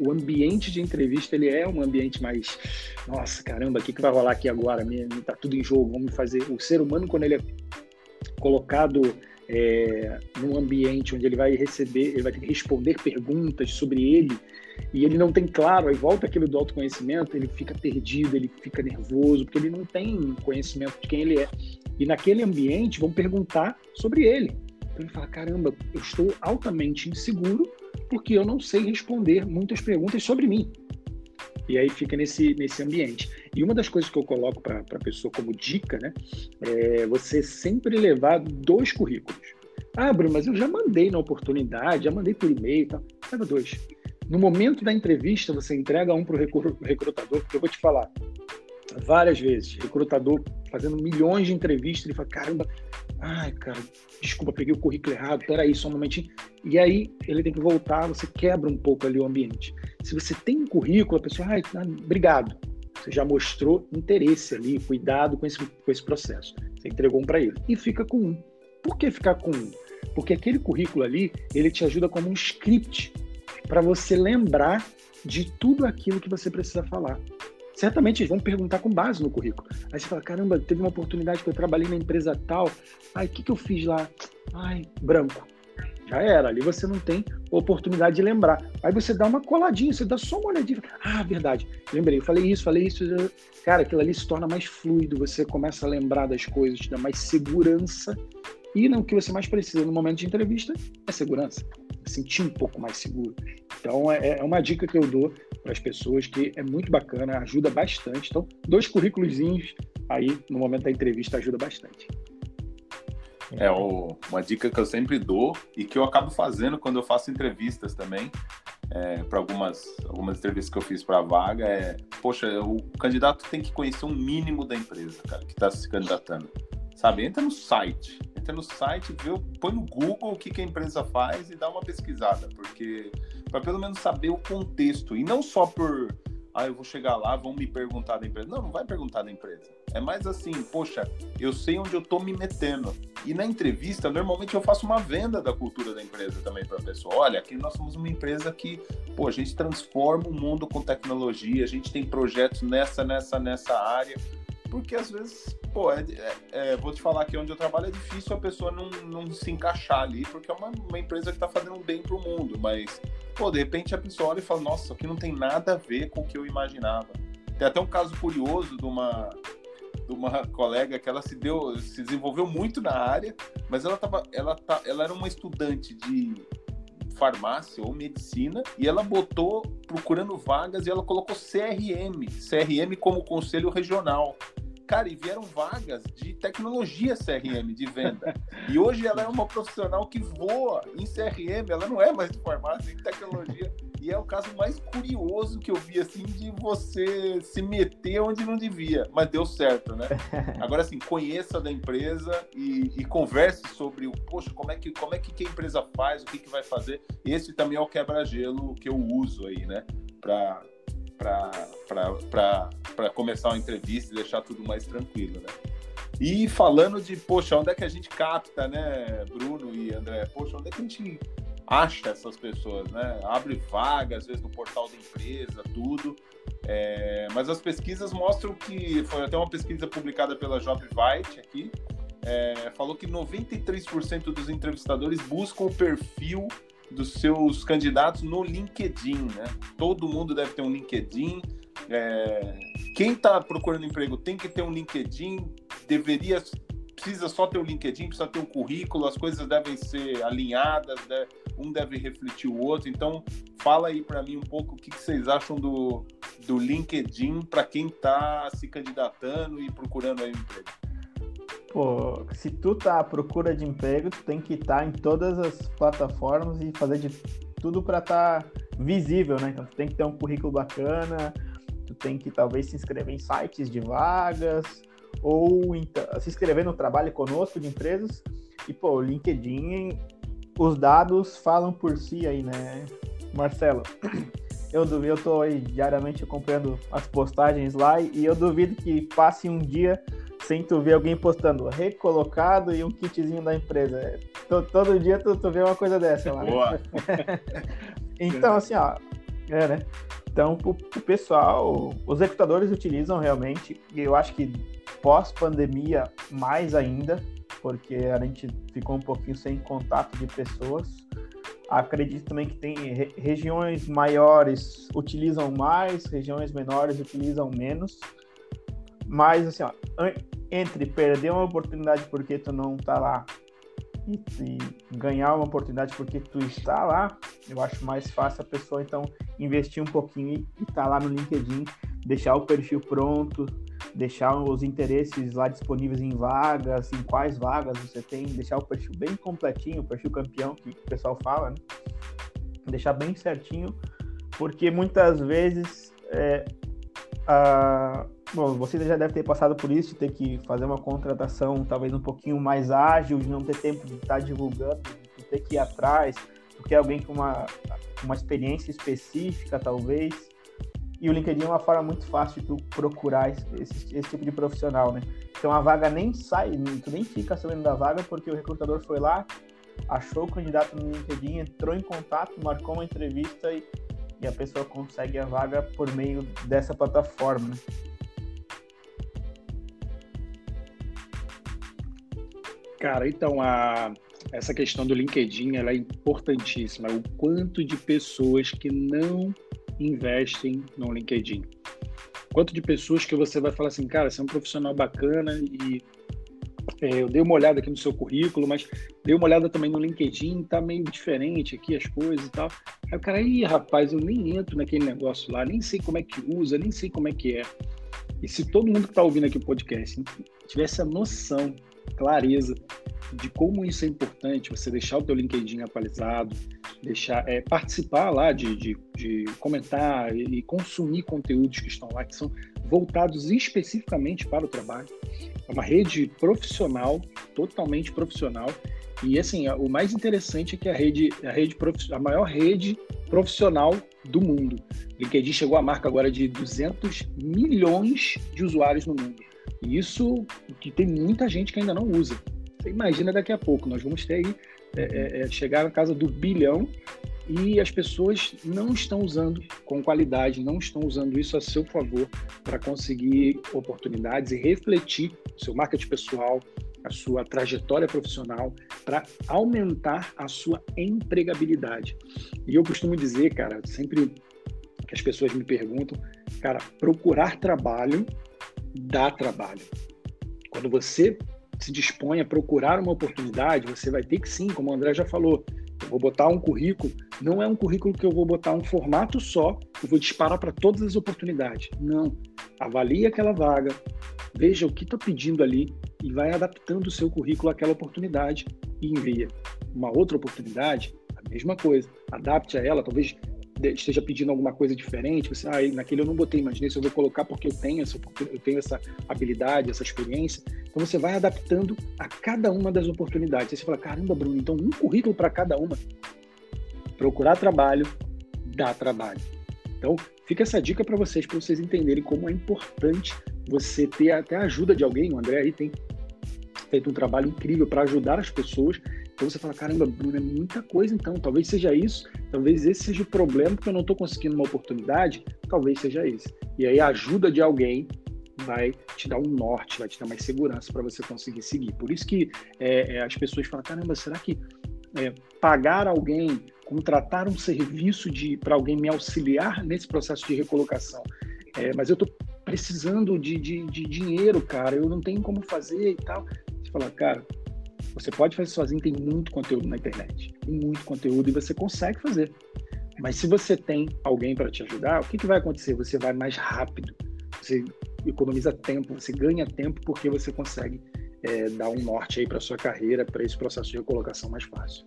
o, ambiente de entrevista ele é um ambiente mais, nossa caramba, o que, que vai rolar aqui agora? Tá tudo em jogo, vamos fazer. O ser humano quando ele é colocado é, num ambiente onde ele vai receber, ele vai ter que responder perguntas sobre ele e ele não tem claro, aí volta aquilo do autoconhecimento, ele fica perdido, ele fica nervoso, porque ele não tem conhecimento de quem ele é. E naquele ambiente vão perguntar sobre ele. Então ele fala: caramba, eu estou altamente inseguro porque eu não sei responder muitas perguntas sobre mim. E aí fica nesse, nesse ambiente. E uma das coisas que eu coloco para a pessoa como dica, né, é você sempre levar dois currículos. Ah, Bruno, mas eu já mandei na oportunidade, já mandei por e-mail tal. Leva dois. No momento da entrevista, você entrega um para o recrutador, porque eu vou te falar, várias vezes, recrutador fazendo milhões de entrevistas, ele fala, caramba, ai, cara, desculpa, peguei o currículo errado, peraí, só um momentinho. E aí ele tem que voltar, você quebra um pouco ali o ambiente. Se você tem um currículo, a pessoa, ai, ah, obrigado. Você já mostrou interesse ali, cuidado com esse, com esse processo. Você entregou um para ele. E fica com um. Por que ficar com um? Porque aquele currículo ali, ele te ajuda como um script para você lembrar de tudo aquilo que você precisa falar certamente vão perguntar com base no currículo. Aí você fala, caramba, teve uma oportunidade que eu trabalhei na empresa tal. Ai, o que, que eu fiz lá? Ai, branco. Já era, ali você não tem oportunidade de lembrar. Aí você dá uma coladinha, você dá só uma olhadinha. Ah, verdade, lembrei, falei isso, falei isso. Cara, aquilo ali se torna mais fluido, você começa a lembrar das coisas, te dá mais segurança E o que você mais precisa no momento de entrevista é segurança, é sentir um pouco mais seguro. Então, é, é uma dica que eu dou para as pessoas que é muito bacana, ajuda bastante. Então, dois currículos aí no momento da entrevista ajuda bastante. É o, uma dica que eu sempre dou e que eu acabo fazendo quando eu faço entrevistas também. É, para algumas, algumas entrevistas que eu fiz para a vaga é, poxa, o candidato tem que conhecer um mínimo da empresa, cara, que está se candidatando. Sabe? Entra no site, entra no site, vê, põe no Google o que, que a empresa faz e dá uma pesquisada, porque para pelo menos saber o contexto e não só por ah, eu vou chegar lá, vão me perguntar da empresa. Não, não vai perguntar da empresa. É mais assim, poxa, eu sei onde eu tô me metendo. E na entrevista, normalmente eu faço uma venda da cultura da empresa também para a pessoa. Olha, aqui nós somos uma empresa que, pô, a gente transforma o mundo com tecnologia, a gente tem projetos nessa, nessa, nessa área. Porque às vezes, pô, é, é, é, vou te falar que onde eu trabalho é difícil a pessoa não, não se encaixar ali, porque é uma, uma empresa que está fazendo bem para o mundo, mas pô, de repente a pessoa olha e fala, nossa, aqui não tem nada a ver com o que eu imaginava. Tem até um caso curioso de uma, de uma colega que ela se deu, se desenvolveu muito na área, mas ela tava, ela tá, ela era uma estudante de farmácia ou medicina e ela botou procurando vagas e ela colocou CRM, CRM como conselho regional. Cara, e vieram vagas de tecnologia CRM, de venda. E hoje ela é uma profissional que voa em CRM, ela não é mais de farmácia, em tecnologia. E é o caso mais curioso que eu vi, assim, de você se meter onde não devia. Mas deu certo, né? Agora, assim, conheça da empresa e, e converse sobre o, poxa, como é, que, como é que a empresa faz, o que, que vai fazer. Esse também é o quebra-gelo que eu uso aí, né? Para para começar uma entrevista e deixar tudo mais tranquilo, né? E falando de, poxa, onde é que a gente capta, né, Bruno e André? Poxa, onde é que a gente acha essas pessoas, né? Abre vaga, às vezes no portal da empresa, tudo. É, mas as pesquisas mostram que, foi até uma pesquisa publicada pela JobVite aqui, é, falou que 93% dos entrevistadores buscam o perfil dos seus candidatos no LinkedIn, né? Todo mundo deve ter um LinkedIn. É... Quem está procurando emprego tem que ter um LinkedIn, deveria precisa só ter o LinkedIn, precisa ter o currículo, as coisas devem ser alinhadas, né? um deve refletir o outro. Então, fala aí para mim um pouco o que, que vocês acham do, do LinkedIn para quem está se candidatando e procurando aí um emprego pô, se tu tá à procura de emprego, tu tem que estar tá em todas as plataformas e fazer de tudo para estar tá visível, né? Então tu tem que ter um currículo bacana, tu tem que talvez se inscrever em sites de vagas ou então, se inscrever no trabalho conosco de empresas. E pô, o LinkedIn, os dados falam por si aí, né, Marcelo? Eu eu tô aí diariamente acompanhando as postagens lá e eu duvido que passe um dia sem tu ver alguém postando recolocado e um kitzinho da empresa. Todo, todo dia tu, tu vê uma coisa dessa lá. Né? Boa. então, assim, ó. É, né? Então, o, o pessoal, os recrutadores utilizam realmente, e eu acho que pós-pandemia mais ainda, porque a gente ficou um pouquinho sem contato de pessoas. Acredito também que tem re regiões maiores utilizam mais, regiões menores utilizam menos. Mas, assim, ó, entre perder uma oportunidade porque tu não tá lá e, e, ganhar uma oportunidade porque tu está lá, eu acho mais fácil a pessoa, então, investir um pouquinho e estar tá lá no LinkedIn, deixar o perfil pronto, deixar os interesses lá disponíveis em vagas, em quais vagas você tem, deixar o perfil bem completinho, o perfil campeão que o pessoal fala, né? Deixar bem certinho, porque muitas vezes é, a, Bom, você já deve ter passado por isso, de ter que fazer uma contratação talvez um pouquinho mais ágil, de não ter tempo de estar divulgando, de ter que ir atrás, porque é alguém com uma, uma experiência específica, talvez. E o LinkedIn é uma forma muito fácil de tu procurar esse, esse, esse tipo de profissional, né? Então a vaga nem sai, tu nem fica sabendo da vaga, porque o recrutador foi lá, achou o candidato no LinkedIn, entrou em contato, marcou uma entrevista e, e a pessoa consegue a vaga por meio dessa plataforma. Né? Cara, então a, essa questão do LinkedIn ela é importantíssima. O quanto de pessoas que não investem no LinkedIn. Quanto de pessoas que você vai falar assim, cara, você é um profissional bacana e é, eu dei uma olhada aqui no seu currículo, mas dei uma olhada também no LinkedIn, tá meio diferente aqui as coisas e tal. Aí o cara, ih, rapaz, eu nem entro naquele negócio lá, nem sei como é que usa, nem sei como é que é. E se todo mundo que está ouvindo aqui o podcast tivesse a noção, clareza de como isso é importante, você deixar o teu LinkedIn atualizado, deixar é, participar lá de, de, de comentar e, e consumir conteúdos que estão lá, que são voltados especificamente para o trabalho. É uma rede profissional, totalmente profissional. E assim, o mais interessante é que a rede, a rede a maior rede profissional do mundo. LinkedIn chegou à marca agora de 200 milhões de usuários no mundo. E isso que tem muita gente que ainda não usa. Você imagina daqui a pouco, nós vamos ter aí é, é, é chegar na casa do bilhão e as pessoas não estão usando com qualidade, não estão usando isso a seu favor para conseguir oportunidades e refletir seu marketing pessoal, a sua trajetória profissional, para aumentar a sua empregabilidade. E eu costumo dizer, cara, sempre que as pessoas me perguntam, cara, procurar trabalho dá trabalho. Quando você se dispõe a procurar uma oportunidade, você vai ter que sim, como o André já falou, eu vou botar um currículo, não é um currículo que eu vou botar um formato só, eu vou disparar para todas as oportunidades. Não. Avalie aquela vaga, veja o que está pedindo ali e vai adaptando o seu currículo àquela oportunidade e envia. Uma outra oportunidade, a mesma coisa. Adapte a ela, talvez esteja pedindo alguma coisa diferente, você, ah, naquele eu não botei, mas nesse eu vou colocar porque eu tenho essa, eu tenho essa habilidade, essa experiência. Então você vai adaptando a cada uma das oportunidades. Aí você fala, caramba, Bruno, então um currículo para cada uma. Procurar trabalho dá trabalho. Então fica essa dica para vocês, para vocês entenderem como é importante você ter até a ajuda de alguém. O André aí tem feito um trabalho incrível para ajudar as pessoas então você fala, caramba, Bruno, é muita coisa então. Talvez seja isso, talvez esse seja o problema, porque eu não estou conseguindo uma oportunidade, talvez seja esse. E aí a ajuda de alguém vai te dar um norte, vai te dar mais segurança para você conseguir seguir. Por isso que é, é, as pessoas falam, caramba, será que é, pagar alguém, contratar um serviço para alguém me auxiliar nesse processo de recolocação, é, mas eu estou precisando de, de, de dinheiro, cara, eu não tenho como fazer e tal. Você fala, cara, você pode fazer sozinho, tem muito conteúdo na internet, tem muito conteúdo e você consegue fazer. Mas se você tem alguém para te ajudar, o que, que vai acontecer? Você vai mais rápido, você economiza tempo, você ganha tempo porque você consegue é, dar um norte aí para sua carreira, para esse processo de recolocação mais fácil.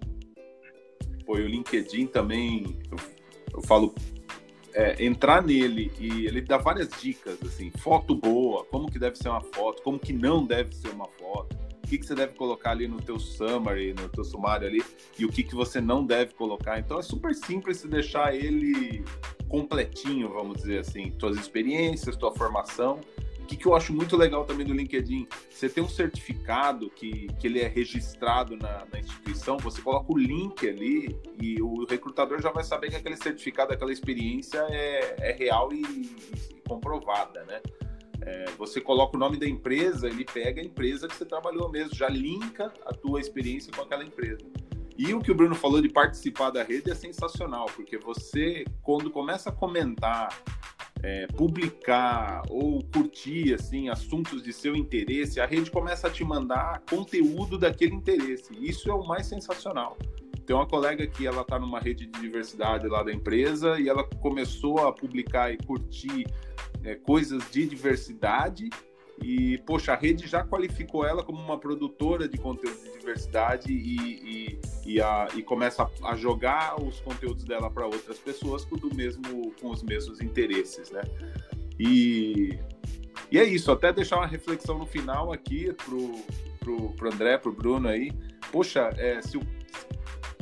Pô, e o LinkedIn também, eu, eu falo, é, entrar nele e ele dá várias dicas, assim, foto boa, como que deve ser uma foto, como que não deve ser uma foto o que, que você deve colocar ali no teu summary, no teu sumário ali, e o que, que você não deve colocar. Então é super simples se deixar ele completinho, vamos dizer assim, tuas experiências, tua formação. O que, que eu acho muito legal também do LinkedIn, você tem um certificado que, que ele é registrado na, na instituição, você coloca o link ali e o recrutador já vai saber que aquele certificado, aquela experiência é, é real e, e comprovada, né? É, você coloca o nome da empresa, ele pega a empresa que você trabalhou mesmo, já linka a tua experiência com aquela empresa. E o que o Bruno falou de participar da rede é sensacional, porque você, quando começa a comentar, é, publicar ou curtir assim assuntos de seu interesse, a rede começa a te mandar conteúdo daquele interesse. Isso é o mais sensacional. Tem uma colega que ela está numa rede de diversidade lá da empresa e ela começou a publicar e curtir é, coisas de diversidade e, poxa, a rede já qualificou ela como uma produtora de conteúdo de diversidade e, e, e, a, e começa a, jogar os conteúdos dela para outras pessoas com, do mesmo, com os mesmos interesses, né? E, e é isso, até deixar uma reflexão no final aqui pro, pro, pro André, pro Bruno aí. Poxa, é, se o,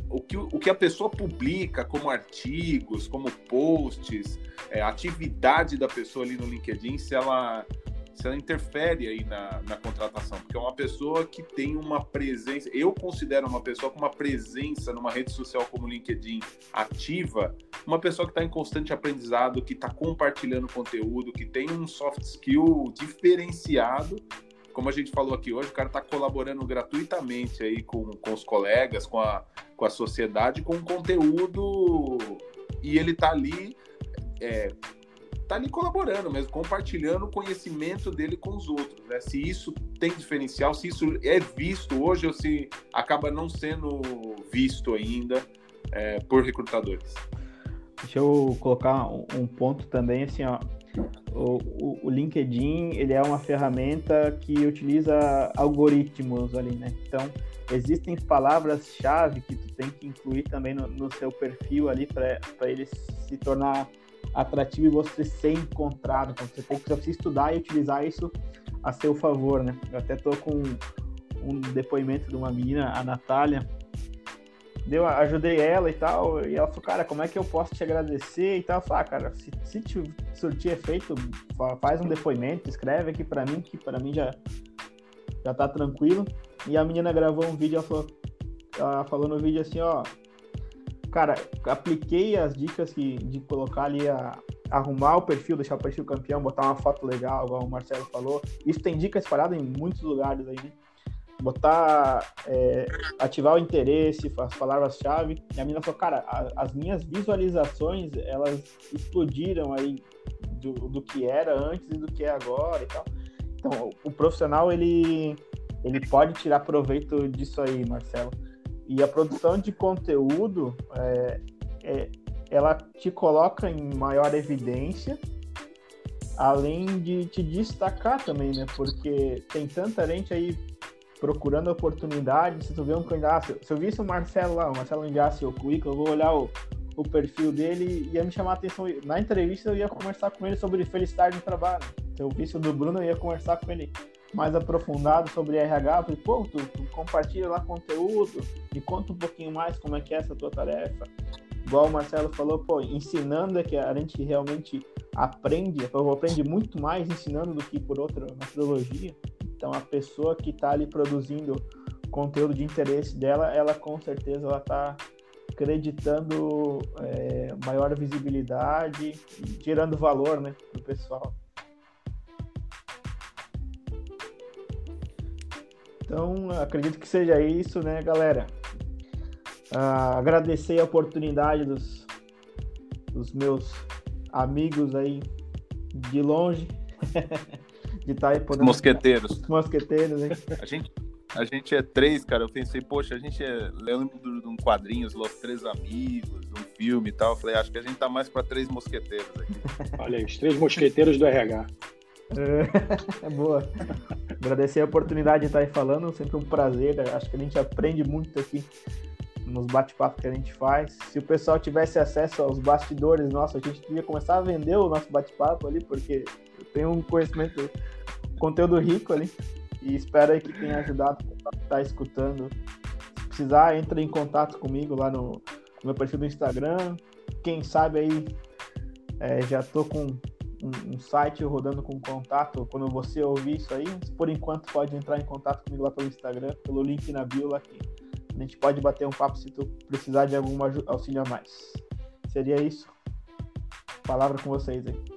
o, que, o que a pessoa publica como artigos, como posts, é, atividade da pessoa ali no LinkedIn, se ela, se ela interfere aí na, na contratação, porque é uma pessoa que tem uma presença, eu considero uma pessoa com uma presença numa rede social como o LinkedIn ativa, uma pessoa que está em constante aprendizado, que está compartilhando conteúdo, que tem um soft skill diferenciado como a gente falou aqui hoje, o cara está colaborando gratuitamente aí com, com os colegas, com a, com a sociedade, com conteúdo e ele está ali é, tá ali colaborando mesmo, compartilhando o conhecimento dele com os outros, né? Se isso tem diferencial, se isso é visto hoje ou se acaba não sendo visto ainda é, por recrutadores. Deixa eu colocar um ponto também, assim, ó. O, o, o, LinkedIn ele é uma ferramenta que utiliza algoritmos ali, né? Então existem palavras-chave que tu tem que incluir também no, no seu perfil ali para ele se tornar atrativo e você ser encontrado. Então você tem que estudar e utilizar isso a seu favor, né? Eu até tô com um depoimento de uma menina, a Natália, deu, ajudei ela e tal, e ela falou, cara, como é que eu posso te agradecer e tal? Eu falei, ah, cara, se, se te surtir efeito, faz um depoimento, escreve aqui para mim, que para mim já, já tá tranquilo. E a menina gravou um vídeo, ela falou, ela falou no vídeo assim, ó, cara, apliquei as dicas que, de colocar ali a arrumar o perfil, deixar o perfil campeão, botar uma foto legal, igual o Marcelo falou. Isso tem dica espalhada em muitos lugares aí, né? Botar, é, ativar o interesse, as palavras-chave. E a menina falou, cara, a, as minhas visualizações, elas explodiram aí do, do que era antes e do que é agora e tal. Então, o profissional, ele, ele pode tirar proveito disso aí, Marcelo. E a produção de conteúdo, é, é, ela te coloca em maior evidência, além de te destacar também, né? Porque tem tanta gente aí procurando oportunidade. Se tu vê um candidato, se eu visse o Marcelo lá, o Marcelo enviasse o currículo, eu vou olhar o, o perfil dele e ia me chamar a atenção. Na entrevista eu ia conversar com ele sobre felicidade no trabalho. Se eu visse o do Bruno, eu ia conversar com ele mais aprofundado sobre RH, falei, pô, tu, tu, compartilha lá conteúdo, me conta um pouquinho mais como é que é essa tua tarefa. Igual o Marcelo falou, pô, ensinando é que a gente realmente aprende, eu aprende muito mais ensinando do que por outra metodologia. Então a pessoa que está ali produzindo conteúdo de interesse dela, ela com certeza ela está acreditando é, maior visibilidade, gerando valor, né, para o pessoal. Então, acredito que seja isso, né, galera? Ah, agradecer a oportunidade dos, dos meus amigos aí de longe de estar tá aí podendo... Mosqueteiros. Mosqueteiros, hein? A gente, a gente é três, cara. Eu pensei, poxa, a gente é. Eu lembro de um quadrinho, Os Três Amigos, de um filme e tal. Eu falei, acho que a gente tá mais para três mosqueteiros aqui. Olha aí, os três mosqueteiros do RH. É, é boa. Agradecer a oportunidade de estar aí falando, sempre um prazer. Acho que a gente aprende muito aqui nos bate-papos que a gente faz. Se o pessoal tivesse acesso aos bastidores nossos, a gente devia começar a vender o nosso bate-papo ali, porque eu tenho um conhecimento, conteúdo rico ali. E espero aí que tenha ajudado estar escutando. Se precisar, entre em contato comigo lá no, no meu perfil do Instagram. Quem sabe aí é, já tô com um, um, site rodando com contato quando você ouvir isso aí. Por enquanto, pode entrar em contato comigo lá pelo Instagram, pelo link na bio lá aqui. A gente pode bater um papo se tu precisar de algum auxílio a mais. Seria isso. Palavra com vocês aí.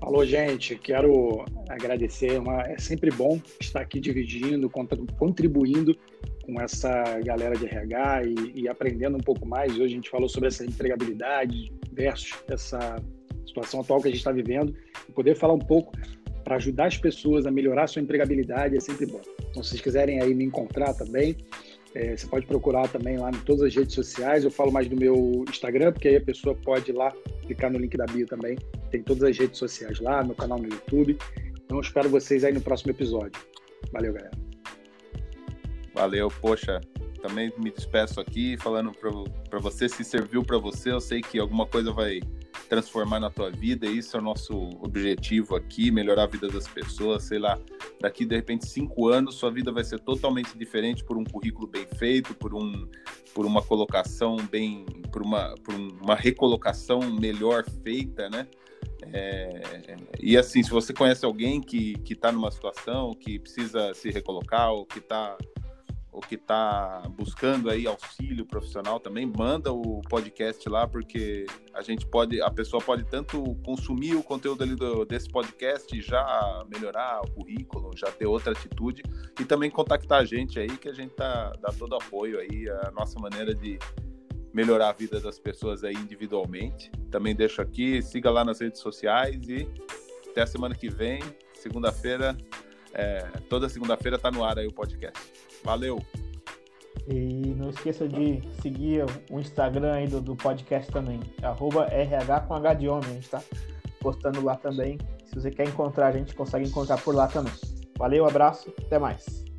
Falou, gente. Quero agradecer. Uma... É sempre bom estar aqui dividindo, contribuindo com essa galera de RH e, e aprendendo um pouco mais. Hoje a gente falou sobre essa empregabilidade versus essa situação atual que a gente está vivendo, e poder falar um pouco para ajudar as pessoas a melhorar a sua empregabilidade é sempre bom. Então, se vocês quiserem aí me encontrar também, é, você pode procurar também lá em todas as redes sociais. Eu falo mais do meu Instagram, porque aí a pessoa pode ir lá clicar no link da bio também. Tem todas as redes sociais lá, meu canal no YouTube. Então, espero vocês aí no próximo episódio. Valeu, galera. Valeu, poxa, também me despeço aqui falando para você se serviu para você. Eu sei que alguma coisa vai transformar na tua vida. Isso é o nosso objetivo aqui, melhorar a vida das pessoas. Sei lá, daqui de repente cinco anos sua vida vai ser totalmente diferente por um currículo bem feito, por um, por uma colocação bem, por uma, por uma recolocação melhor feita, né? É, e assim, se você conhece alguém que está numa situação que precisa se recolocar ou que está ou que está buscando aí auxílio profissional também, manda o podcast lá, porque a gente pode, a pessoa pode tanto consumir o conteúdo ali do, desse podcast e já melhorar o currículo, já ter outra atitude, e também contactar a gente aí, que a gente tá, dá todo apoio aí, a nossa maneira de, melhorar a vida das pessoas aí individualmente. Também deixo aqui, siga lá nas redes sociais e até a semana que vem, segunda-feira, é, toda segunda-feira tá no ar aí o podcast. Valeu! E não esqueça de seguir o Instagram aí do, do podcast também, arroba RH com H de homem, a gente tá postando lá também. Se você quer encontrar a gente, consegue encontrar por lá também. Valeu, abraço, até mais.